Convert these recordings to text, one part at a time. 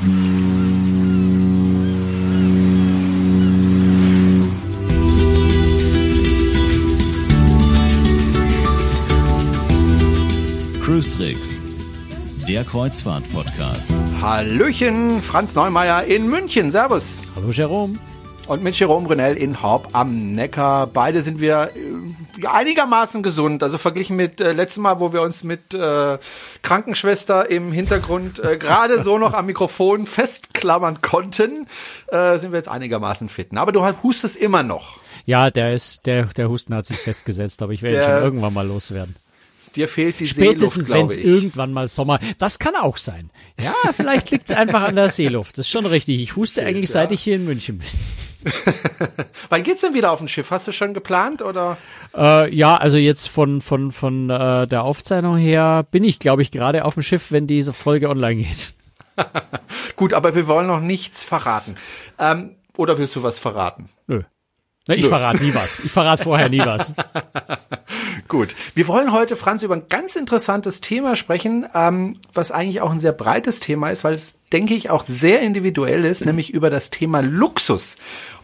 Cruise Tricks, der Kreuzfahrt-Podcast. Hallöchen, Franz Neumeier in München. Servus. Hallo Jerome. Und mit Jerome Brunel in Horb am Neckar. Beide sind wir einigermaßen gesund. Also verglichen mit äh, letztem Mal, wo wir uns mit äh, Krankenschwester im Hintergrund äh, gerade so noch am Mikrofon festklammern konnten, äh, sind wir jetzt einigermaßen fit. Aber du hustest immer noch. Ja, der ist, der, der Husten hat sich festgesetzt, aber ich werde ihn schon irgendwann mal loswerden. Dir fehlt die Spätestens, wenn es irgendwann mal Sommer. Das kann auch sein. Ja, vielleicht liegt es einfach an der Seeluft. Das ist schon richtig. Ich huste eigentlich, ja. seit ich hier in München bin. Wann geht's denn wieder auf ein Schiff? Hast du schon geplant oder? Äh, ja, also jetzt von von von äh, der Aufzeichnung her bin ich, glaube ich, gerade auf dem Schiff, wenn diese Folge online geht. Gut, aber wir wollen noch nichts verraten. Ähm, oder willst du was verraten? Nö. Ne, ich verrate nie was. Ich verrate vorher nie was. Gut. Wir wollen heute, Franz, über ein ganz interessantes Thema sprechen, ähm, was eigentlich auch ein sehr breites Thema ist, weil es, denke ich, auch sehr individuell ist, nämlich über das Thema Luxus.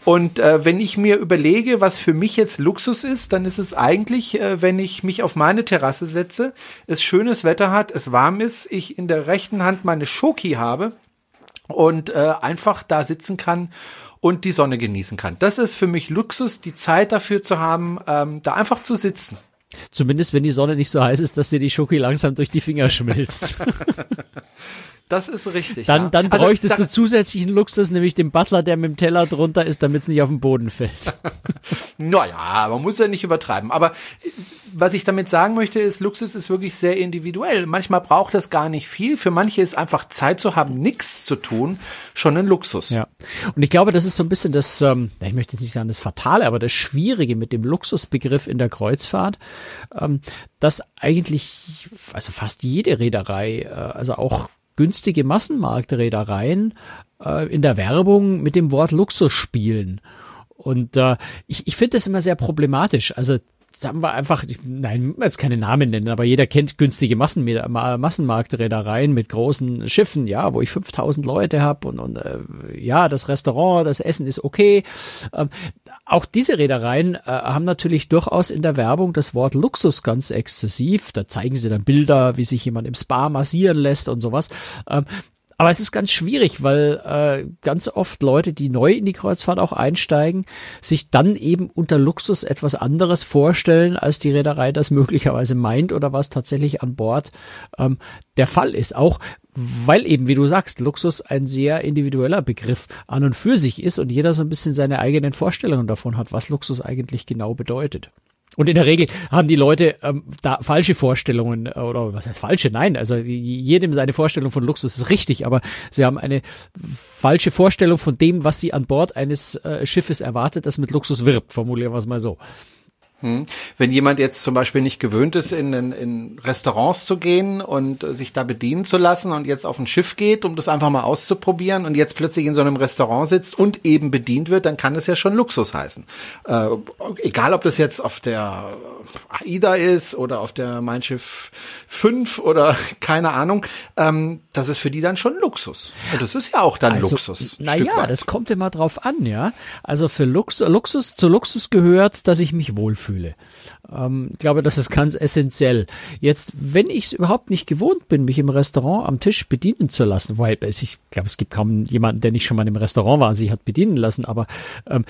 Und äh, wenn ich mir überlege, was für mich jetzt Luxus ist, dann ist es eigentlich, äh, wenn ich mich auf meine Terrasse setze, es schönes Wetter hat, es warm ist, ich in der rechten Hand meine Schoki habe und äh, einfach da sitzen kann und die Sonne genießen kann. Das ist für mich Luxus, die Zeit dafür zu haben, ähm, da einfach zu sitzen. Zumindest wenn die Sonne nicht so heiß ist, dass dir die Schoki langsam durch die Finger schmilzt. Das ist richtig. Dann, ja. dann also, bräuchtest da, du zusätzlichen Luxus, nämlich den Butler, der mit dem Teller drunter ist, damit es nicht auf den Boden fällt. naja, man muss ja nicht übertreiben. Aber was ich damit sagen möchte, ist, Luxus ist wirklich sehr individuell. Manchmal braucht es gar nicht viel. Für manche ist einfach Zeit zu haben, nichts zu tun, schon ein Luxus. Ja. Und ich glaube, das ist so ein bisschen das, ähm, ich möchte jetzt nicht sagen das Fatale, aber das Schwierige mit dem Luxusbegriff in der Kreuzfahrt, ähm, dass eigentlich, also fast jede Reederei, äh, also auch günstige Massenmarktreedereien äh, in der Werbung mit dem Wort Luxus spielen. Und äh, ich, ich finde das immer sehr problematisch. Also sagen wir einfach, nein, jetzt keine Namen nennen, aber jeder kennt günstige Massen, Massenmarktreedereien mit großen Schiffen, ja, wo ich 5000 Leute habe und, und äh, ja, das Restaurant, das Essen ist okay. Ähm, auch diese Reedereien äh, haben natürlich durchaus in der Werbung das Wort Luxus ganz exzessiv. Da zeigen sie dann Bilder, wie sich jemand im Spa massieren lässt und sowas. Ähm, aber es ist ganz schwierig, weil äh, ganz oft Leute, die neu in die Kreuzfahrt auch einsteigen, sich dann eben unter Luxus etwas anderes vorstellen, als die Reederei das möglicherweise meint oder was tatsächlich an Bord ähm, der Fall ist. Auch weil eben, wie du sagst, Luxus ein sehr individueller Begriff an und für sich ist und jeder so ein bisschen seine eigenen Vorstellungen davon hat, was Luxus eigentlich genau bedeutet. Und in der Regel haben die Leute ähm, da falsche Vorstellungen äh, oder was heißt falsche? Nein, also jedem seine Vorstellung von Luxus ist richtig, aber sie haben eine falsche Vorstellung von dem, was sie an Bord eines äh, Schiffes erwartet, das mit Luxus wirbt. Formulieren wir es mal so. Hm. Wenn jemand jetzt zum Beispiel nicht gewöhnt ist, in, in, in Restaurants zu gehen und sich da bedienen zu lassen und jetzt auf ein Schiff geht, um das einfach mal auszuprobieren und jetzt plötzlich in so einem Restaurant sitzt und eben bedient wird, dann kann es ja schon Luxus heißen. Äh, egal, ob das jetzt auf der AIDA ist oder auf der Mein Schiff 5 oder keine Ahnung, ähm, das ist für die dann schon Luxus. Und das ist ja auch dann also, Luxus. Naja, das kommt immer drauf an, ja. Also für Lux Luxus, zu Luxus gehört, dass ich mich wohlfühle fühle. Ähm, ich glaube, das ist ganz essentiell. Jetzt, wenn ich es überhaupt nicht gewohnt bin, mich im Restaurant am Tisch bedienen zu lassen, weil ich glaube, es gibt kaum jemanden, der nicht schon mal im Restaurant war sich hat bedienen lassen, aber ähm,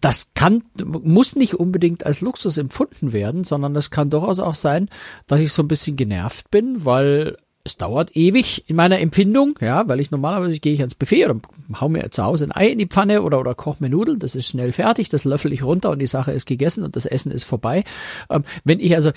das kann, muss nicht unbedingt als Luxus empfunden werden, sondern es kann durchaus auch sein, dass ich so ein bisschen genervt bin, weil es dauert ewig in meiner Empfindung, ja, weil ich normalerweise gehe ich ans Buffet oder hau mir zu Hause ein Ei in die Pfanne oder, oder koche mir Nudeln, das ist schnell fertig, das löffel ich runter und die Sache ist gegessen und das Essen ist vorbei. Ähm, wenn ich also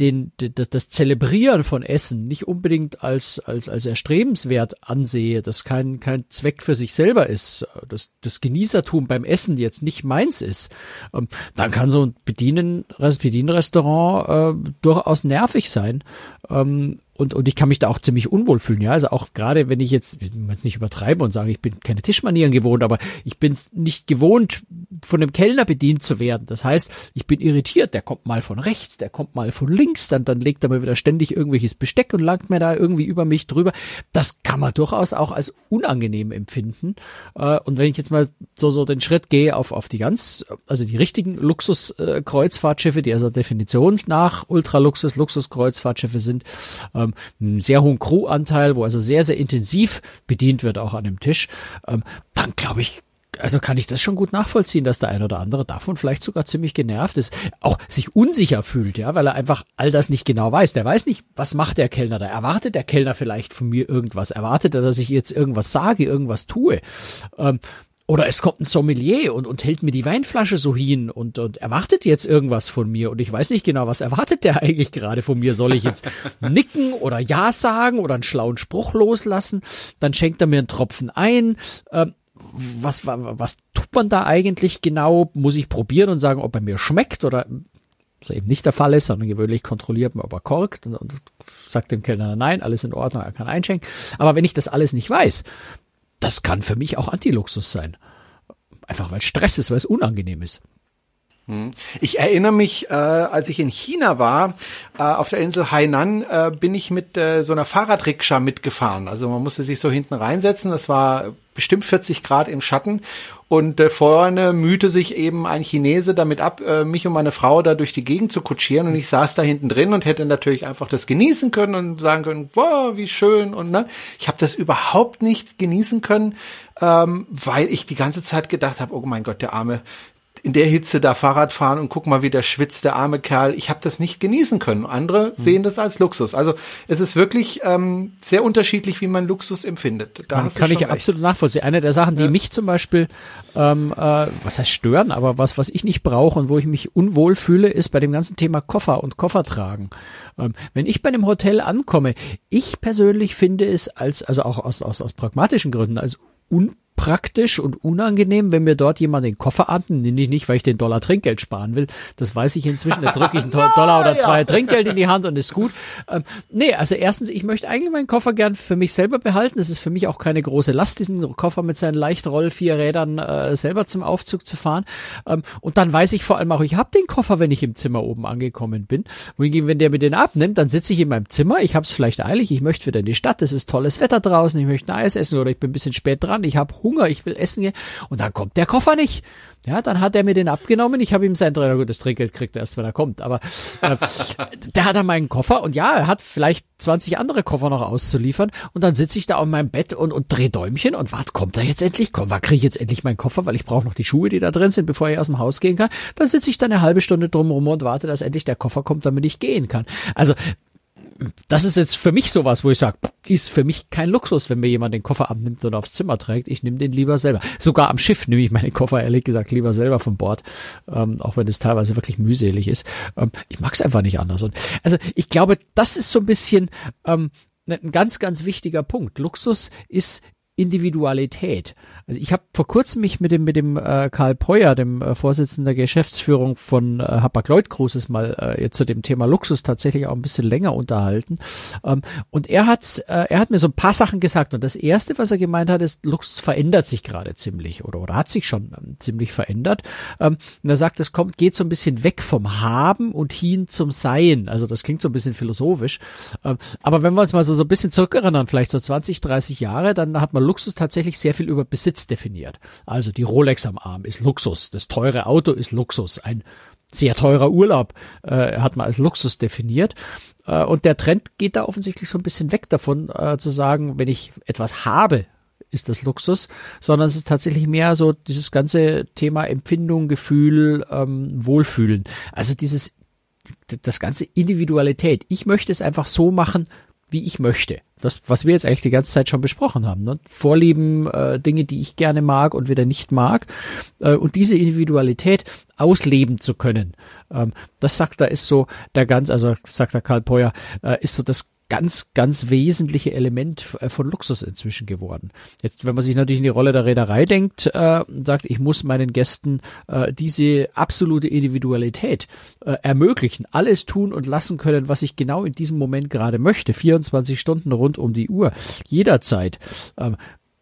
den, das, das Zelebrieren von Essen nicht unbedingt als, als, als erstrebenswert ansehe, das kein, kein Zweck für sich selber ist, dass das Genießertum beim Essen jetzt nicht meins ist, ähm, dann kann so ein Bedienen, Bedienrestaurant äh, durchaus nervig sein. Ähm, und, und ich kann mich da auch ziemlich unwohl fühlen, ja. Also auch gerade wenn ich jetzt, ich jetzt nicht übertreibe und sage, ich bin keine Tischmanieren gewohnt, aber ich bin nicht gewohnt, von einem Kellner bedient zu werden. Das heißt, ich bin irritiert, der kommt mal von rechts, der kommt mal von links, dann, dann legt er mir wieder ständig irgendwelches Besteck und langt mir da irgendwie über mich drüber. Das kann man durchaus auch als unangenehm empfinden. Äh, und wenn ich jetzt mal so, so den Schritt gehe auf, auf die ganz, also die richtigen Luxus-Kreuzfahrtschiffe, die also Definition nach Ultraluxus, Luxus-Kreuzfahrtschiffe sind, ähm, einen sehr hohen Crew-Anteil, wo also sehr, sehr intensiv bedient wird auch an dem Tisch, ähm, dann glaube ich, also kann ich das schon gut nachvollziehen, dass der ein oder andere davon vielleicht sogar ziemlich genervt ist, auch sich unsicher fühlt, ja, weil er einfach all das nicht genau weiß. Der weiß nicht, was macht der Kellner da? Erwartet der Kellner vielleicht von mir irgendwas? Erwartet er, dass ich jetzt irgendwas sage, irgendwas tue? Ähm, oder es kommt ein Sommelier und, und hält mir die Weinflasche so hin und, und erwartet jetzt irgendwas von mir und ich weiß nicht genau, was erwartet der eigentlich gerade von mir. Soll ich jetzt nicken oder Ja sagen oder einen schlauen Spruch loslassen? Dann schenkt er mir einen Tropfen ein. Ähm, was, was, was tut man da eigentlich genau? Muss ich probieren und sagen, ob er mir schmeckt oder was eben nicht der Fall ist, sondern gewöhnlich kontrolliert man, ob er korkt und, und sagt dem Kellner nein, alles in Ordnung, er kann einschenken. Aber wenn ich das alles nicht weiß, das kann für mich auch Antiluxus sein. Einfach weil Stress ist, weil es unangenehm ist. Hm. Ich erinnere mich, äh, als ich in China war, äh, auf der Insel Hainan, äh, bin ich mit äh, so einer Fahrradrikscha mitgefahren. Also man musste sich so hinten reinsetzen. Das war bestimmt 40 Grad im Schatten. Und äh, vorne mühte sich eben ein Chinese damit ab, äh, mich und meine Frau da durch die Gegend zu kutschieren. Und ich saß da hinten drin und hätte natürlich einfach das genießen können und sagen können, wow, wie schön. Und ne, ich habe das überhaupt nicht genießen können, ähm, weil ich die ganze Zeit gedacht habe, oh mein Gott, der arme in der Hitze da Fahrrad fahren und guck mal, wie der schwitzt, der arme Kerl. Ich habe das nicht genießen können. Andere hm. sehen das als Luxus. Also es ist wirklich ähm, sehr unterschiedlich, wie man Luxus empfindet. Da kann, kann ich recht. absolut nachvollziehen. Eine der Sachen, die ja. mich zum Beispiel, ähm, äh, was heißt stören, aber was, was ich nicht brauche und wo ich mich unwohl fühle, ist bei dem ganzen Thema Koffer und Koffer tragen. Ähm, wenn ich bei einem Hotel ankomme, ich persönlich finde es als, also auch aus, aus, aus pragmatischen Gründen, als un praktisch und unangenehm, wenn mir dort jemand den Koffer abnimmt. Nicht, nicht, weil ich den Dollar Trinkgeld sparen will. Das weiß ich inzwischen. Da drücke ich einen Dollar oder zwei ja. Trinkgeld in die Hand und ist gut. Ähm, nee, also erstens, ich möchte eigentlich meinen Koffer gern für mich selber behalten. Das ist für mich auch keine große Last, diesen Koffer mit seinen leicht roll vier Rädern äh, selber zum Aufzug zu fahren. Ähm, und dann weiß ich vor allem auch, ich habe den Koffer, wenn ich im Zimmer oben angekommen bin. Wohingegen, wenn der mir den abnimmt, dann sitze ich in meinem Zimmer. Ich habe es vielleicht eilig. Ich möchte wieder in die Stadt. Es ist tolles Wetter draußen. Ich möchte ein Eis essen oder ich bin ein bisschen spät dran. Ich habe Hunger, ich will essen gehen und dann kommt der Koffer nicht. Ja, dann hat er mir den abgenommen. Ich habe ihm sein Trainer, gut, das Trinkgeld kriegt er erst, wenn er kommt. Aber äh, der hat dann meinen Koffer und ja, er hat vielleicht 20 andere Koffer noch auszuliefern. Und dann sitze ich da auf meinem Bett und, und drehe Däumchen und warte, kommt er jetzt endlich? Komm, wann kriege ich jetzt endlich meinen Koffer, weil ich brauche noch die Schuhe, die da drin sind, bevor ich aus dem Haus gehen kann. Dann sitze ich da eine halbe Stunde drumherum und warte, dass endlich der Koffer kommt, damit ich gehen kann. Also das ist jetzt für mich sowas, wo ich sage, ist für mich kein Luxus, wenn mir jemand den Koffer abnimmt und aufs Zimmer trägt. Ich nehme den lieber selber. Sogar am Schiff nehme ich meinen Koffer ehrlich gesagt lieber selber von Bord, ähm, auch wenn es teilweise wirklich mühselig ist. Ähm, ich mag es einfach nicht anders. Und also ich glaube, das ist so ein bisschen ähm, ein ganz, ganz wichtiger Punkt. Luxus ist Individualität. Also ich habe vor kurzem mich mit dem mit dem äh, Karl Peuer, dem äh, Vorsitzenden der Geschäftsführung von äh, Hapag-Lloyd Cruises mal äh, jetzt zu dem Thema Luxus tatsächlich auch ein bisschen länger unterhalten. Ähm, und er hat äh, er hat mir so ein paar Sachen gesagt und das erste, was er gemeint hat, ist Luxus verändert sich gerade ziemlich oder oder hat sich schon ähm, ziemlich verändert. Ähm, und er sagt, es kommt geht so ein bisschen weg vom Haben und hin zum Sein. Also das klingt so ein bisschen philosophisch. Ähm, aber wenn wir uns mal so so ein bisschen zurückerinnern, vielleicht so 20, 30 Jahre, dann hat man Luxus tatsächlich sehr viel über Besitz definiert. Also die Rolex am Arm ist Luxus, das teure Auto ist Luxus, ein sehr teurer Urlaub äh, hat man als Luxus definiert. Äh, und der Trend geht da offensichtlich so ein bisschen weg davon, äh, zu sagen, wenn ich etwas habe, ist das Luxus, sondern es ist tatsächlich mehr so dieses ganze Thema Empfindung, Gefühl, ähm, Wohlfühlen. Also dieses, das ganze Individualität. Ich möchte es einfach so machen, wie ich möchte. Das, was wir jetzt eigentlich die ganze Zeit schon besprochen haben. Ne? Vorlieben, äh, Dinge, die ich gerne mag und wieder nicht mag. Äh, und diese Individualität ausleben zu können. Ähm, das sagt er, ist so der ganz, also sagt der Karl Peuer, äh, ist so das ganz, ganz wesentliche Element äh, von Luxus inzwischen geworden. Jetzt, wenn man sich natürlich in die Rolle der Reederei denkt, äh, sagt, ich muss meinen Gästen äh, diese absolute Individualität äh, ermöglichen, alles tun und lassen können, was ich genau in diesem Moment gerade möchte, 24 Stunden rund um die Uhr, jederzeit. Ähm,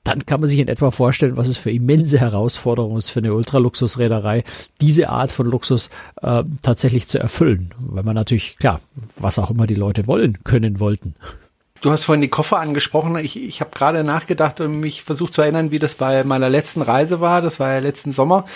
dann kann man sich in etwa vorstellen, was es für immense Herausforderungen ist für eine Ultraluxusreederei, diese Art von Luxus äh, tatsächlich zu erfüllen. Weil man natürlich, klar, was auch immer die Leute wollen, können, wollten. Du hast vorhin die Koffer angesprochen. Ich, ich habe gerade nachgedacht und mich versucht zu erinnern, wie das bei meiner letzten Reise war. Das war ja letzten Sommer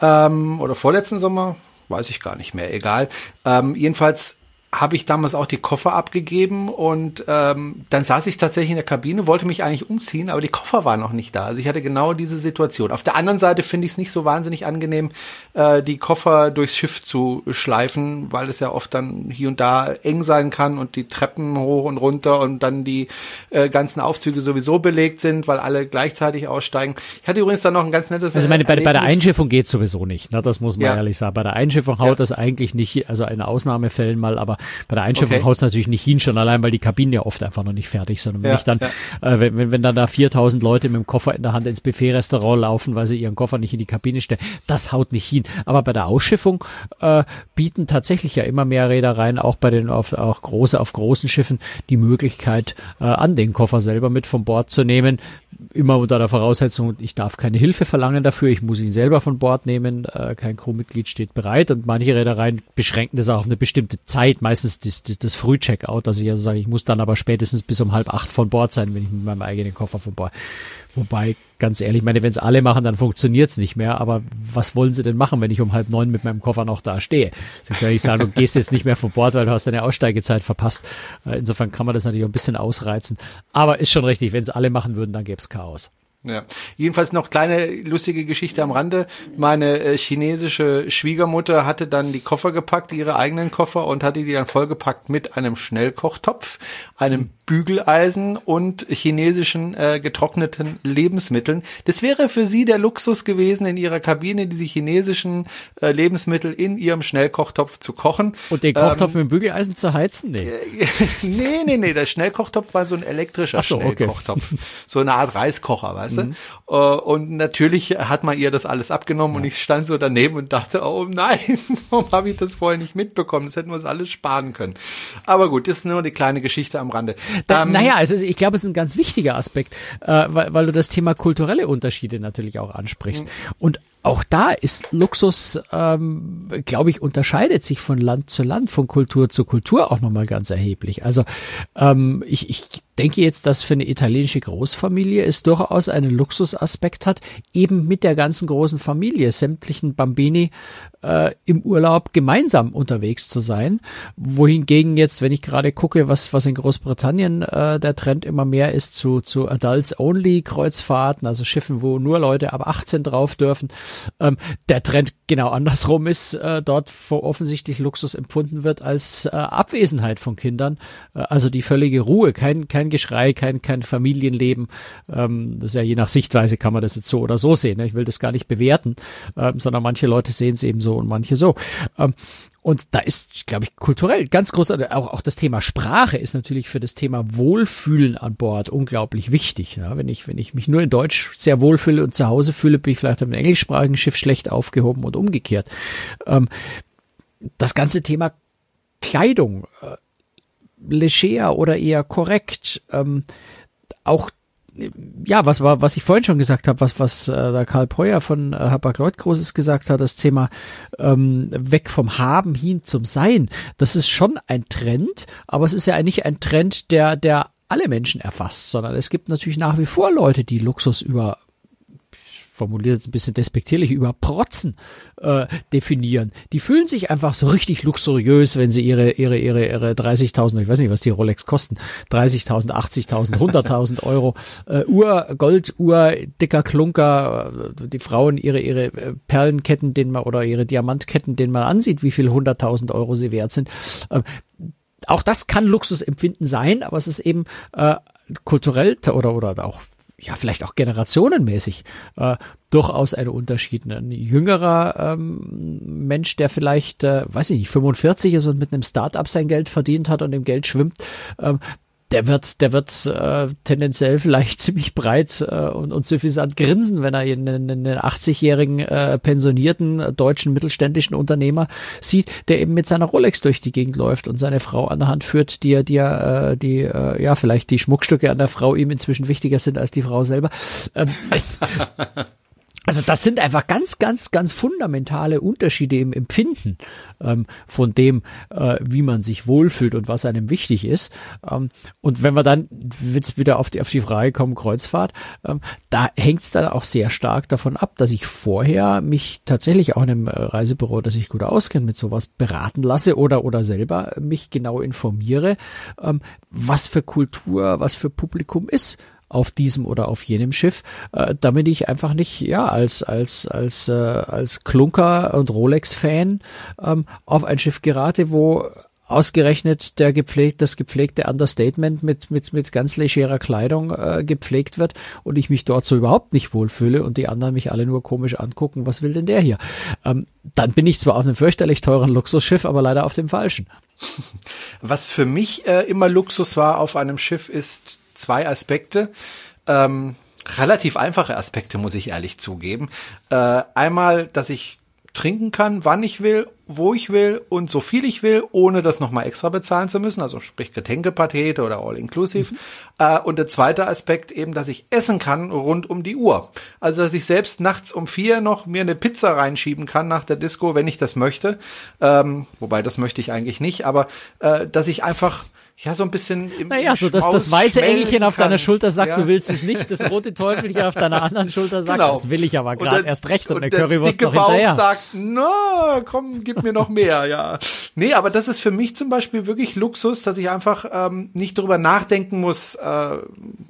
ähm, oder vorletzten Sommer, weiß ich gar nicht mehr, egal. Ähm, jedenfalls habe ich damals auch die Koffer abgegeben und ähm, dann saß ich tatsächlich in der Kabine, wollte mich eigentlich umziehen, aber die Koffer waren noch nicht da. Also ich hatte genau diese Situation. Auf der anderen Seite finde ich es nicht so wahnsinnig angenehm, äh, die Koffer durchs Schiff zu schleifen, weil es ja oft dann hier und da eng sein kann und die Treppen hoch und runter und dann die äh, ganzen Aufzüge sowieso belegt sind, weil alle gleichzeitig aussteigen. Ich hatte übrigens dann noch ein ganz nettes Also meine, bei, bei der Einschiffung geht sowieso nicht, ne? das muss man ja. ehrlich sagen. Bei der Einschiffung haut ja. das eigentlich nicht, also in Ausnahmefällen mal, aber bei der Einschiffung okay. haut es natürlich nicht hin, schon allein, weil die Kabinen ja oft einfach noch nicht fertig sind. Und wenn ja, ich dann, ja. äh, wenn, wenn dann da 4000 Leute mit dem Koffer in der Hand ins Buffet-Restaurant laufen, weil sie ihren Koffer nicht in die Kabine stellen, das haut nicht hin. Aber bei der Ausschiffung äh, bieten tatsächlich ja immer mehr Reedereien, auch bei den auf, auch große, auf großen Schiffen, die Möglichkeit, äh, an den Koffer selber mit von Bord zu nehmen immer unter der Voraussetzung, ich darf keine Hilfe verlangen dafür, ich muss ihn selber von Bord nehmen, äh, kein Crewmitglied steht bereit und manche Reedereien beschränken das auch auf eine bestimmte Zeit, meistens das, das, das Frühcheckout, dass ich also sage, ich muss dann aber spätestens bis um halb acht von Bord sein, wenn ich mit meinem eigenen Koffer von Bord. Wobei, ganz ehrlich, ich meine, wenn es alle machen, dann funktioniert's nicht mehr, aber was wollen sie denn machen, wenn ich um halb neun mit meinem Koffer noch da stehe? Sie können nicht sagen, du gehst jetzt nicht mehr von Bord, weil du hast deine Aussteigezeit verpasst. Äh, insofern kann man das natürlich auch ein bisschen ausreizen. Aber ist schon richtig, wenn es alle machen würden, dann gäbe Chaos. Ja. Jedenfalls noch kleine lustige Geschichte am Rande. Meine äh, chinesische Schwiegermutter hatte dann die Koffer gepackt, ihre eigenen Koffer und hatte die dann vollgepackt mit einem Schnellkochtopf, einem Bügeleisen und chinesischen äh, getrockneten Lebensmitteln. Das wäre für sie der Luxus gewesen, in ihrer Kabine diese chinesischen äh, Lebensmittel in ihrem Schnellkochtopf zu kochen. Und den Kochtopf ähm, mit dem Bügeleisen zu heizen? Nee. nee, nee, nee. Der Schnellkochtopf war so ein elektrischer so, Schnellkochtopf. Okay. So eine Art Reiskocher, weißt mhm. du? Uh, und natürlich hat man ihr das alles abgenommen ja. und ich stand so daneben und dachte, oh nein, warum habe ich das vorher nicht mitbekommen? Das hätten wir uns alles sparen können. Aber gut, das ist nur die kleine Geschichte am Rande. Da, ähm, naja, also ich glaube, es ist ein ganz wichtiger Aspekt, äh, weil, weil du das Thema kulturelle Unterschiede natürlich auch ansprichst. Mhm. Und auch da ist Luxus, ähm, glaube ich, unterscheidet sich von Land zu Land, von Kultur zu Kultur auch nochmal ganz erheblich. Also ähm, ich, ich denke jetzt, dass für eine italienische Großfamilie es durchaus einen Luxusaspekt hat, eben mit der ganzen großen Familie, sämtlichen Bambini äh, im Urlaub gemeinsam unterwegs zu sein. Wohingegen jetzt, wenn ich gerade gucke, was, was in Großbritannien äh, der Trend immer mehr ist zu, zu Adults-Only-Kreuzfahrten, also Schiffen, wo nur Leute ab 18 drauf dürfen, ähm, der Trend genau andersrum ist, äh, dort wo offensichtlich Luxus empfunden wird als äh, Abwesenheit von Kindern, äh, also die völlige Ruhe, kein, kein Geschrei, kein, kein Familienleben. Ähm, das ist ja je nach Sichtweise kann man das jetzt so oder so sehen. Ne? Ich will das gar nicht bewerten, ähm, sondern manche Leute sehen es eben so und manche so. Ähm, und da ist, glaube ich, kulturell ganz groß, auch, auch das Thema Sprache ist natürlich für das Thema Wohlfühlen an Bord unglaublich wichtig. Ja, wenn ich, wenn ich mich nur in Deutsch sehr wohlfühle und zu Hause fühle, bin ich vielleicht auf einem englischsprachigen Schiff schlecht aufgehoben und umgekehrt. Ähm, das ganze Thema Kleidung, äh, leger oder eher korrekt, ähm, auch ja, was war, was ich vorhin schon gesagt habe, was, was äh, der Karl Breuer von äh, Hapag-Lloyd Großes gesagt hat, das Thema ähm, weg vom Haben hin zum Sein, das ist schon ein Trend, aber es ist ja eigentlich ein Trend, der, der alle Menschen erfasst, sondern es gibt natürlich nach wie vor Leute, die Luxus über formuliert jetzt ein bisschen despektierlich, über Protzen äh, definieren. Die fühlen sich einfach so richtig luxuriös, wenn sie ihre, ihre, ihre, ihre 30.000, ich weiß nicht, was die Rolex kosten, 30.000, 80.000, 100.000 Euro äh, Uhr, Golduhr, dicker Klunker, äh, die Frauen ihre, ihre äh, Perlenketten, den man, oder ihre Diamantketten, den man ansieht, wie viel 100.000 Euro sie wert sind. Äh, auch das kann Luxusempfinden sein, aber es ist eben äh, kulturell oder oder auch ja vielleicht auch generationenmäßig äh, durchaus ein Unterschied. Ein jüngerer ähm, Mensch, der vielleicht, äh, weiß ich nicht, 45 ist und mit einem Start-up sein Geld verdient hat und im Geld schwimmt, ähm, der wird, der wird äh, tendenziell vielleicht ziemlich breit äh, und, und suffisant grinsen, wenn er einen, einen 80-jährigen äh, pensionierten äh, deutschen mittelständischen Unternehmer sieht, der eben mit seiner Rolex durch die Gegend läuft und seine Frau an der Hand führt, die er, die er, äh, die, äh, ja, vielleicht die Schmuckstücke an der Frau ihm inzwischen wichtiger sind als die Frau selber. Ähm, Also das sind einfach ganz, ganz, ganz fundamentale Unterschiede im Empfinden ähm, von dem, äh, wie man sich wohlfühlt und was einem wichtig ist. Ähm, und wenn wir dann jetzt wieder auf die, auf die Frage kommen, Kreuzfahrt, ähm, da hängt es dann auch sehr stark davon ab, dass ich vorher mich tatsächlich auch in einem äh, Reisebüro, das ich gut auskenne, mit sowas beraten lasse oder, oder selber mich genau informiere, ähm, was für Kultur, was für Publikum ist auf diesem oder auf jenem Schiff, äh, damit ich einfach nicht ja als als als äh, als Klunker und Rolex-Fan ähm, auf ein Schiff gerate, wo ausgerechnet der gepflegt, das gepflegte Understatement mit, mit, mit ganz legerer Kleidung äh, gepflegt wird und ich mich dort so überhaupt nicht wohlfühle und die anderen mich alle nur komisch angucken, was will denn der hier? Ähm, dann bin ich zwar auf einem fürchterlich teuren Luxusschiff, aber leider auf dem falschen. Was für mich äh, immer Luxus war auf einem Schiff ist zwei Aspekte. Ähm, relativ einfache Aspekte, muss ich ehrlich zugeben. Äh, einmal, dass ich trinken kann, wann ich will, wo ich will und so viel ich will, ohne das nochmal extra bezahlen zu müssen, also sprich Getränkepakete oder All-Inclusive. Mhm. Äh, und der zweite Aspekt eben, dass ich essen kann rund um die Uhr. Also, dass ich selbst nachts um vier noch mir eine Pizza reinschieben kann nach der Disco, wenn ich das möchte. Ähm, wobei, das möchte ich eigentlich nicht, aber äh, dass ich einfach ja, so ein bisschen im Naja, so dass das weiße Engelchen auf deiner Schulter sagt, ja. du willst es nicht, das rote Teufelchen auf deiner anderen Schulter sagt, genau. das will ich aber gerade erst recht und, und eine Currywurst noch hinterher. Bauch sagt, na, komm, gib mir noch mehr, ja. Nee, aber das ist für mich zum Beispiel wirklich Luxus, dass ich einfach ähm, nicht darüber nachdenken muss, äh,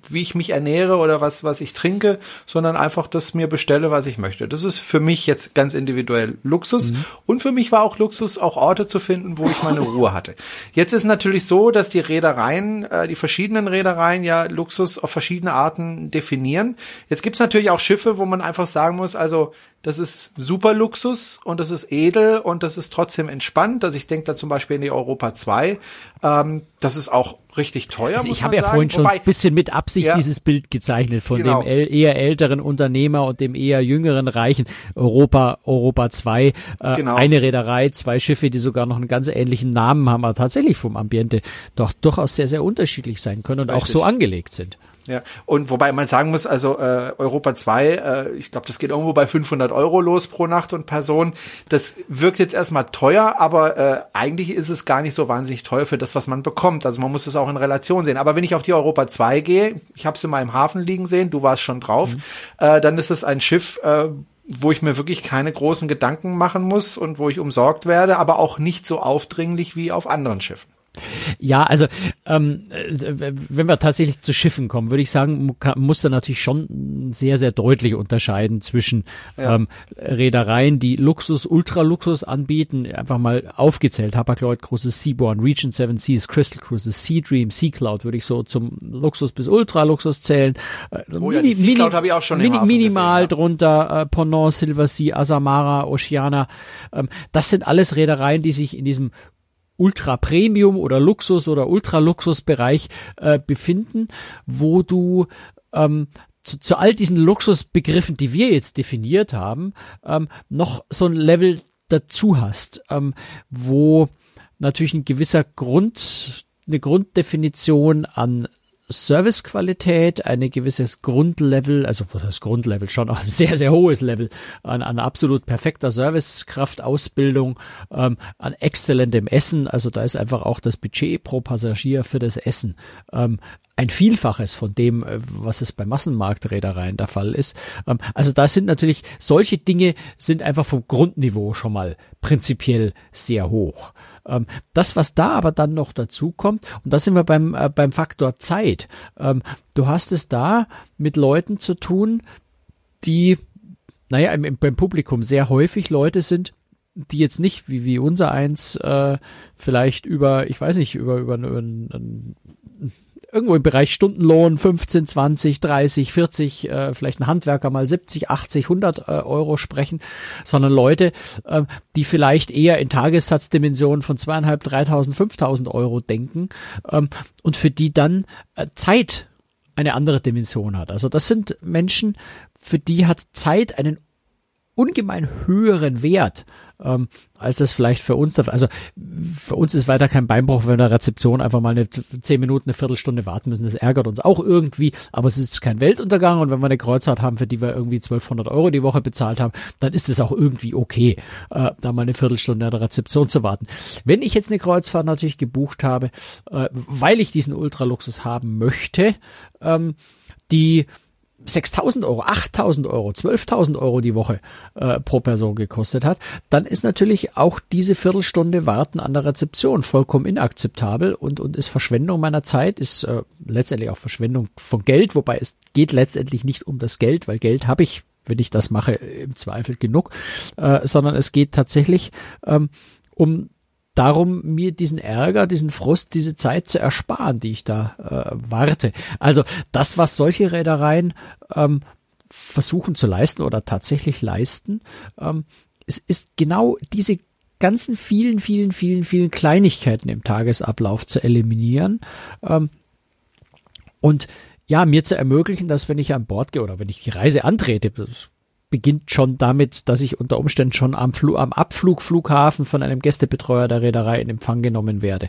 wie ich mich ernähre oder was, was ich trinke, sondern einfach das mir bestelle, was ich möchte. Das ist für mich jetzt ganz individuell Luxus. Mhm. Und für mich war auch Luxus, auch Orte zu finden, wo ich meine Ruhe hatte. Jetzt ist natürlich so, dass die die Reedereien, äh, die verschiedenen Reedereien ja Luxus auf verschiedene Arten definieren. Jetzt gibt's natürlich auch Schiffe, wo man einfach sagen muss, also das ist super Luxus und das ist edel und das ist trotzdem entspannt. Also ich denke da zum Beispiel in die Europa 2. Ähm, das ist auch richtig teuer. Also ich habe ja sagen. vorhin schon Wobei, ein bisschen mit Absicht ja, dieses Bild gezeichnet von genau. dem eher älteren Unternehmer und dem eher jüngeren Reichen Europa Europa 2. Äh, genau. Eine Reederei, zwei Schiffe, die sogar noch einen ganz ähnlichen Namen haben, aber tatsächlich vom Ambiente doch durchaus sehr, sehr unterschiedlich sein können und richtig. auch so angelegt sind. Ja, und wobei man sagen muss, also äh, Europa 2, äh, ich glaube, das geht irgendwo bei 500 Euro los pro Nacht und Person. Das wirkt jetzt erstmal teuer, aber äh, eigentlich ist es gar nicht so wahnsinnig teuer für das, was man bekommt. Also man muss es auch in Relation sehen. Aber wenn ich auf die Europa 2 gehe, ich habe es in meinem Hafen liegen sehen, du warst schon drauf, mhm. äh, dann ist es ein Schiff, äh, wo ich mir wirklich keine großen Gedanken machen muss und wo ich umsorgt werde, aber auch nicht so aufdringlich wie auf anderen Schiffen. Ja, also ähm, wenn wir tatsächlich zu Schiffen kommen, würde ich sagen, muss da natürlich schon sehr, sehr deutlich unterscheiden zwischen ja. ähm, Reedereien, die Luxus, Ultraluxus anbieten, einfach mal aufgezählt, Hapag-Lloyd, großes Seaborn, Region Seven Seas, Crystal Cruises, Sea Dream, Sea Cloud würde ich so zum Luxus bis Ultraluxus zählen. Äh, oh ja, Mini, die Sea Cloud habe ich auch schon mini, Minimal gesehen, drunter, äh, Ponant, Silver Sea, Asamara, Oceana. Ähm, das sind alles Reedereien, die sich in diesem Ultra Premium oder Luxus oder Ultra Luxus Bereich äh, befinden, wo du ähm, zu, zu all diesen Luxusbegriffen, die wir jetzt definiert haben, ähm, noch so ein Level dazu hast, ähm, wo natürlich ein gewisser Grund, eine Grunddefinition an Servicequalität, eine gewisses Grundlevel, also heißt Grundlevel, schon ein sehr, sehr hohes Level an, an absolut perfekter Servicekraftausbildung, ähm, an exzellentem Essen, also da ist einfach auch das Budget pro Passagier für das Essen ähm, ein Vielfaches von dem, äh, was es bei Massenmarktreedereien der Fall ist. Ähm, also da sind natürlich solche Dinge sind einfach vom Grundniveau schon mal prinzipiell sehr hoch. Ähm, das, was da aber dann noch dazu kommt, und da sind wir beim, äh, beim Faktor Zeit. Ähm, du hast es da mit Leuten zu tun, die, naja, im, beim Publikum sehr häufig Leute sind, die jetzt nicht wie, wie unser eins äh, vielleicht über, ich weiß nicht, über, über, über, über irgendwo im Bereich Stundenlohn 15, 20, 30, 40, äh, vielleicht ein Handwerker mal 70, 80, 100 äh, Euro sprechen, sondern Leute, äh, die vielleicht eher in Tagessatzdimensionen von zweieinhalb, 3.000, 5.000 Euro denken ähm, und für die dann äh, Zeit eine andere Dimension hat. Also das sind Menschen, für die hat Zeit einen ungemein höheren Wert, ähm, als das vielleicht für uns, also für uns ist weiter kein Beinbruch, wenn wir in der Rezeption einfach mal eine zehn Minuten, eine Viertelstunde warten müssen. Das ärgert uns auch irgendwie, aber es ist kein Weltuntergang und wenn wir eine Kreuzfahrt haben, für die wir irgendwie 1200 Euro die Woche bezahlt haben, dann ist es auch irgendwie okay, äh, da mal eine Viertelstunde an der Rezeption zu warten. Wenn ich jetzt eine Kreuzfahrt natürlich gebucht habe, äh, weil ich diesen Ultraluxus haben möchte, ähm, die 6.000 Euro, 8.000 Euro, 12.000 Euro die Woche äh, pro Person gekostet hat, dann ist natürlich auch diese Viertelstunde Warten an der Rezeption vollkommen inakzeptabel und, und ist Verschwendung meiner Zeit, ist äh, letztendlich auch Verschwendung von Geld, wobei es geht letztendlich nicht um das Geld, weil Geld habe ich, wenn ich das mache, im Zweifel genug, äh, sondern es geht tatsächlich ähm, um darum, mir diesen Ärger, diesen Frust, diese Zeit zu ersparen, die ich da äh, warte. Also das, was solche Reedereien ähm, versuchen zu leisten oder tatsächlich leisten, ähm, es ist genau diese ganzen vielen, vielen, vielen, vielen Kleinigkeiten im Tagesablauf zu eliminieren ähm, und ja, mir zu ermöglichen, dass wenn ich an Bord gehe oder wenn ich die Reise antrete, beginnt schon damit, dass ich unter Umständen schon am, Fl am Abflugflughafen von einem Gästebetreuer der Reederei in Empfang genommen werde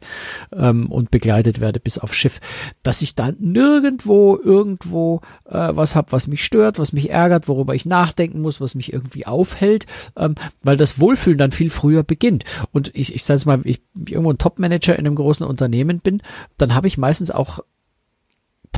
ähm, und begleitet werde bis aufs Schiff, dass ich dann nirgendwo irgendwo äh, was habe, was mich stört, was mich ärgert, worüber ich nachdenken muss, was mich irgendwie aufhält, ähm, weil das Wohlfühlen dann viel früher beginnt. Und ich, ich sage mal, ich irgendwo ein Topmanager in einem großen Unternehmen bin, dann habe ich meistens auch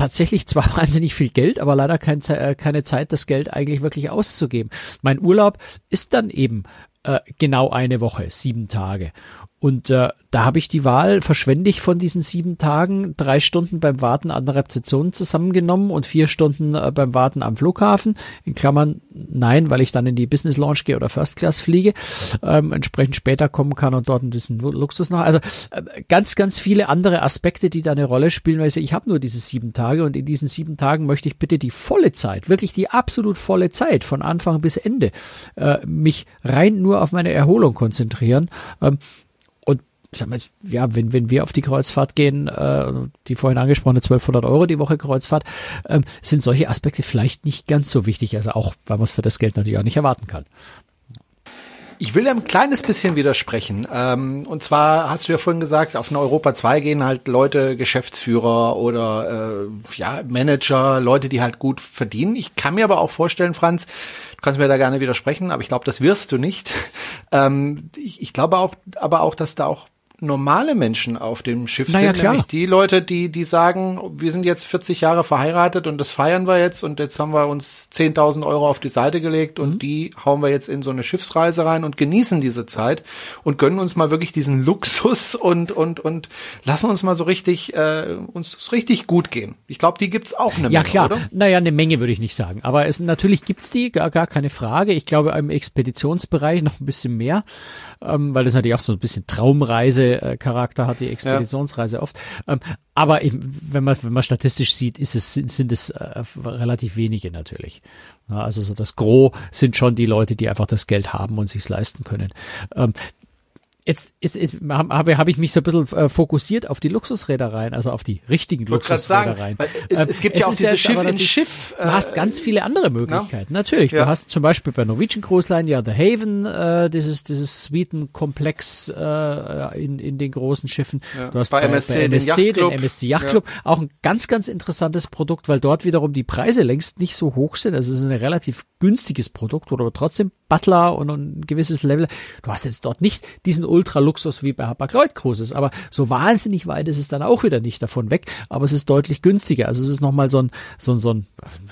tatsächlich zwar wahnsinnig viel Geld, aber leider kein, äh, keine Zeit, das Geld eigentlich wirklich auszugeben. Mein Urlaub ist dann eben äh, genau eine Woche, sieben Tage. Und äh, da habe ich die Wahl, verschwende ich von diesen sieben Tagen drei Stunden beim Warten an der Rezeption zusammengenommen und vier Stunden äh, beim Warten am Flughafen. In Klammern nein, weil ich dann in die Business Launch gehe oder First Class fliege, ähm, entsprechend später kommen kann und dort ein bisschen Luxus noch. Also äh, ganz, ganz viele andere Aspekte, die da eine Rolle spielen, weil ich, ich habe nur diese sieben Tage und in diesen sieben Tagen möchte ich bitte die volle Zeit, wirklich die absolut volle Zeit von Anfang bis Ende, äh, mich rein nur auf meine Erholung konzentrieren. Ähm, ja, wenn, wenn wir auf die Kreuzfahrt gehen, äh, die vorhin angesprochene 1200 Euro die Woche Kreuzfahrt, äh, sind solche Aspekte vielleicht nicht ganz so wichtig, also auch, weil man es für das Geld natürlich auch nicht erwarten kann. Ich will ein kleines bisschen widersprechen. Ähm, und zwar hast du ja vorhin gesagt, auf eine Europa 2 gehen halt Leute, Geschäftsführer oder äh, ja, Manager, Leute, die halt gut verdienen. Ich kann mir aber auch vorstellen, Franz, du kannst mir da gerne widersprechen, aber ich glaube, das wirst du nicht. Ähm, ich, ich glaube auch, aber auch, dass da auch normale Menschen auf dem Schiff naja, sind, klar. nämlich die Leute, die die sagen, wir sind jetzt 40 Jahre verheiratet und das feiern wir jetzt und jetzt haben wir uns 10.000 Euro auf die Seite gelegt und mhm. die hauen wir jetzt in so eine Schiffsreise rein und genießen diese Zeit und gönnen uns mal wirklich diesen Luxus und und und lassen uns mal so richtig äh, uns richtig gut gehen. Ich glaube, die gibt's auch eine ja, Menge, klar. oder? Naja, eine Menge würde ich nicht sagen, aber es natürlich gibt's die, gar gar keine Frage. Ich glaube im Expeditionsbereich noch ein bisschen mehr, ähm, weil das natürlich auch so ein bisschen Traumreise Charakter hat die Expeditionsreise ja. oft. Ähm, aber ich, wenn man wenn man statistisch sieht, ist es sind, sind es äh, relativ wenige natürlich. Ja, also so das Gros sind schon die Leute, die einfach das Geld haben und sich's leisten können. Ähm, Jetzt ist, ist, habe, habe ich mich so ein bisschen äh, fokussiert auf die Luxusreedereien, also auf die richtigen Luxusreedereien. Sagen, es, ähm, es, gibt es ja auch diese Schiff in Schiff. Äh, du hast ganz viele andere Möglichkeiten. Ja. Natürlich. Ja. Du hast zum Beispiel bei Norwegian Cruise Line ja The Haven, äh, dieses, dieses Suitenkomplex äh, in, in den großen Schiffen. Ja. Du hast bei, bei MSC, bei MSC den, den MSC Yacht Club. Auch ein ganz, ganz interessantes Produkt, weil dort wiederum die Preise längst nicht so hoch sind. Also es ist ein relativ günstiges Produkt, oder trotzdem Butler und ein gewisses Level. Du hast jetzt dort nicht diesen Ultraluxus wie bei Hapag-Lloyd Cruises, aber so wahnsinnig weit ist es dann auch wieder nicht davon weg, aber es ist deutlich günstiger. Also es ist nochmal so ein, so ein, so ein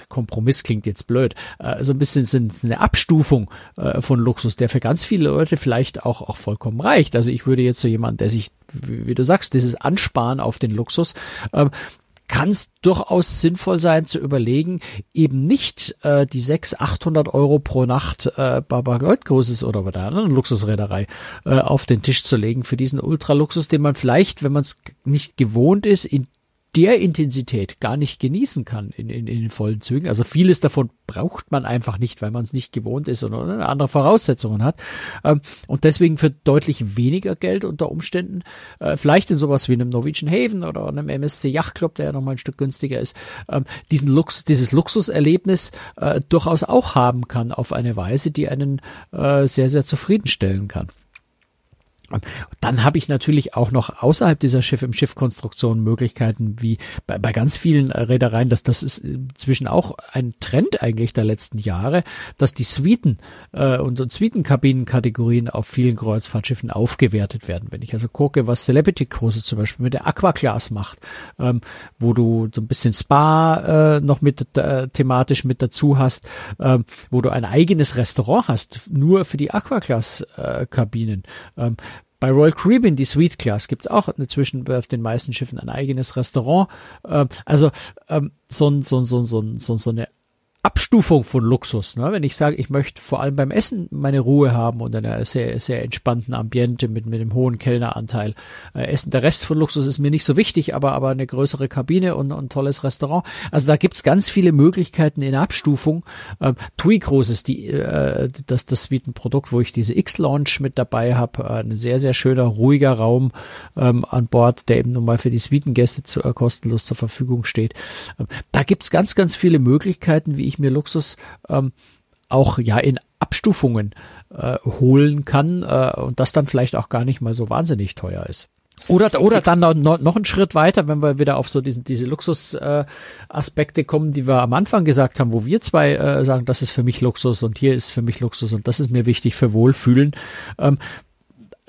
Kompromiss klingt jetzt blöd, äh, so ein bisschen sind eine Abstufung äh, von Luxus, der für ganz viele Leute vielleicht auch, auch vollkommen reicht. Also ich würde jetzt so jemand, der sich, wie, wie du sagst, dieses Ansparen auf den Luxus, ähm, kann es durchaus sinnvoll sein zu überlegen, eben nicht äh, die 600, 800 Euro pro Nacht äh, Barbaroid Cruises oder bei der anderen Luxusreederei äh, auf den Tisch zu legen für diesen Ultraluxus, den man vielleicht, wenn man es nicht gewohnt ist, in der Intensität gar nicht genießen kann in, in, in den vollen Zügen. Also vieles davon braucht man einfach nicht, weil man es nicht gewohnt ist oder andere Voraussetzungen hat. Ähm, und deswegen für deutlich weniger Geld unter Umständen, äh, vielleicht in sowas wie einem Norwegian Haven oder einem MSC Yacht Club, der ja nochmal ein Stück günstiger ist, ähm, diesen Lux, dieses Luxuserlebnis äh, durchaus auch haben kann auf eine Weise, die einen äh, sehr, sehr zufriedenstellen kann. Dann habe ich natürlich auch noch außerhalb dieser Schiff im Schiffkonstruktion Möglichkeiten, wie bei, bei ganz vielen Reedereien, dass das ist inzwischen auch ein Trend eigentlich der letzten Jahre, dass die Suiten äh, und, und Suitenkabinenkategorien auf vielen Kreuzfahrtschiffen aufgewertet werden. Wenn ich also gucke, was Celebrity Cruises zum Beispiel mit der Aqua Class macht, ähm, wo du so ein bisschen Spa äh, noch mit äh, thematisch mit dazu hast, äh, wo du ein eigenes Restaurant hast, nur für die Aqua Class äh, Kabinen. Ähm, bei Royal Caribbean, die Suite Class, gibt's auch inzwischen auf den meisten Schiffen ein eigenes Restaurant. Ähm, also ähm, so, so, so, so, so, so eine Abstufung von Luxus. Ne? Wenn ich sage, ich möchte vor allem beim Essen meine Ruhe haben und eine sehr, sehr entspannten Ambiente mit, mit einem hohen Kellneranteil. Äh, Essen, der Rest von Luxus ist mir nicht so wichtig, aber, aber eine größere Kabine und, und tolles Restaurant. Also da gibt's ganz viele Möglichkeiten in Abstufung. Ähm, TUI Groß ist die, äh, das, das Suitenprodukt, wo ich diese X-Launch mit dabei habe. Äh, ein sehr, sehr schöner, ruhiger Raum ähm, an Bord, der eben nun mal für die Suitengäste zu, äh, kostenlos zur Verfügung steht. Ähm, da gibt's ganz, ganz viele Möglichkeiten, wie ich mir Luxus ähm, auch ja in Abstufungen äh, holen kann äh, und das dann vielleicht auch gar nicht mal so wahnsinnig teuer ist. Oder, oder dann noch, noch einen Schritt weiter, wenn wir wieder auf so diesen, diese Luxus-Aspekte äh, kommen, die wir am Anfang gesagt haben, wo wir zwei äh, sagen, das ist für mich Luxus und hier ist für mich Luxus und das ist mir wichtig für Wohlfühlen. Ähm,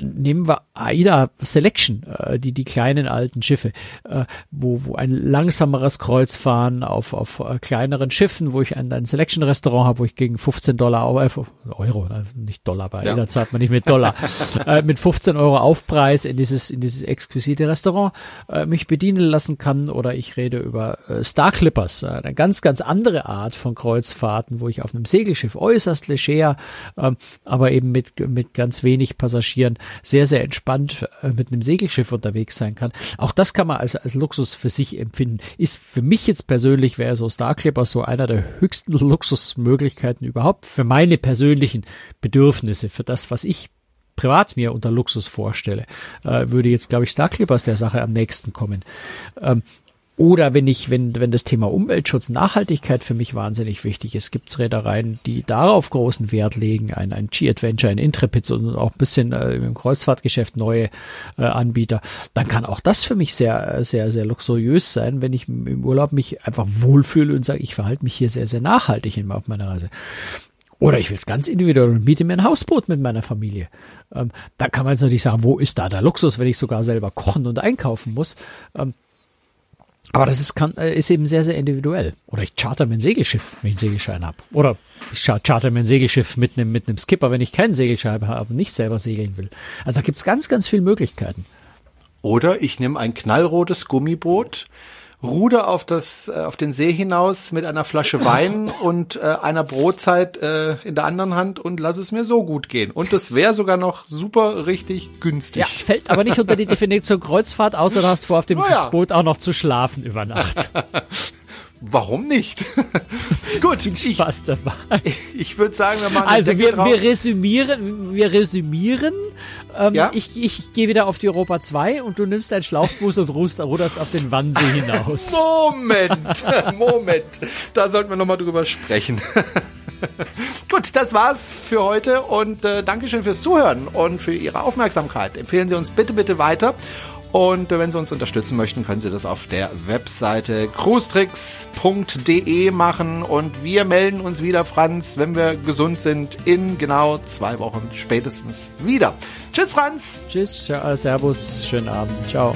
nehmen wir AIDA Selection, äh, die die kleinen alten Schiffe, äh, wo wo ein langsameres Kreuzfahren auf auf äh, kleineren Schiffen, wo ich ein, ein Selection Restaurant habe, wo ich gegen 15 Dollar äh, Euro, äh, nicht Dollar, bei ja. AIDA zahlt man nicht mit Dollar, äh, mit 15 Euro Aufpreis in dieses in dieses exquisite Restaurant äh, mich bedienen lassen kann oder ich rede über äh, Star Clippers, äh, eine ganz ganz andere Art von Kreuzfahrten, wo ich auf einem Segelschiff äußerst leger, äh, aber eben mit mit ganz wenig Passagieren sehr, sehr entspannt äh, mit einem Segelschiff unterwegs sein kann. Auch das kann man als, als Luxus für sich empfinden. Ist für mich jetzt persönlich wäre so Star Clipper so einer der höchsten Luxusmöglichkeiten überhaupt für meine persönlichen Bedürfnisse, für das, was ich privat mir unter Luxus vorstelle, äh, würde jetzt, glaube ich, Star Clippers der Sache am nächsten kommen. Ähm, oder wenn ich, wenn, wenn das Thema Umweltschutz, Nachhaltigkeit für mich wahnsinnig wichtig ist, gibt es Reedereien, die darauf großen Wert legen, ein, ein G-Adventure, ein Intrepid und auch ein bisschen äh, im Kreuzfahrtgeschäft neue äh, Anbieter, dann kann auch das für mich sehr, sehr, sehr luxuriös sein, wenn ich im Urlaub mich einfach wohlfühle und sage, ich verhalte mich hier sehr, sehr nachhaltig auf meiner Reise. Oder ich will es ganz individuell und miete mir ein Hausboot mit meiner Familie. Ähm, da kann man jetzt natürlich sagen, wo ist da der Luxus, wenn ich sogar selber kochen und einkaufen muss. Ähm, aber das ist, kann, äh, ist eben sehr, sehr individuell. Oder ich charter mir ein Segelschiff, wenn ich einen Segelschein habe. Oder ich charter mir ein Segelschiff mit einem, mit einem Skipper, wenn ich keinen Segelschein habe und nicht selber segeln will. Also da gibt's ganz, ganz viele Möglichkeiten. Oder ich nehme ein knallrotes Gummiboot, ruder auf das äh, auf den See hinaus mit einer Flasche Wein und äh, einer Brotzeit äh, in der anderen Hand und lass es mir so gut gehen. Und das wäre sogar noch super richtig günstig. Ja, fällt aber nicht unter die Definition Kreuzfahrt, außer du hast vor, auf dem ja. Boot auch noch zu schlafen über Nacht. Warum nicht? Gut, ich, Spaß dabei. Ich, ich würde sagen, wir machen Also wir, wir resümieren, wir resümieren. Ähm, ja? Ich, ich gehe wieder auf die Europa 2 und du nimmst deinen Schlauchbus und ruderst, auf den Wannsee hinaus. Moment, Moment. Da sollten wir nochmal drüber sprechen. Gut, das war's für heute und äh, Dankeschön fürs Zuhören und für Ihre Aufmerksamkeit. Empfehlen Sie uns bitte, bitte weiter. Und wenn Sie uns unterstützen möchten, können Sie das auf der Webseite cruestricks.de machen. Und wir melden uns wieder, Franz, wenn wir gesund sind, in genau zwei Wochen spätestens wieder. Tschüss, Franz. Tschüss, Servus, schönen Abend. Ciao.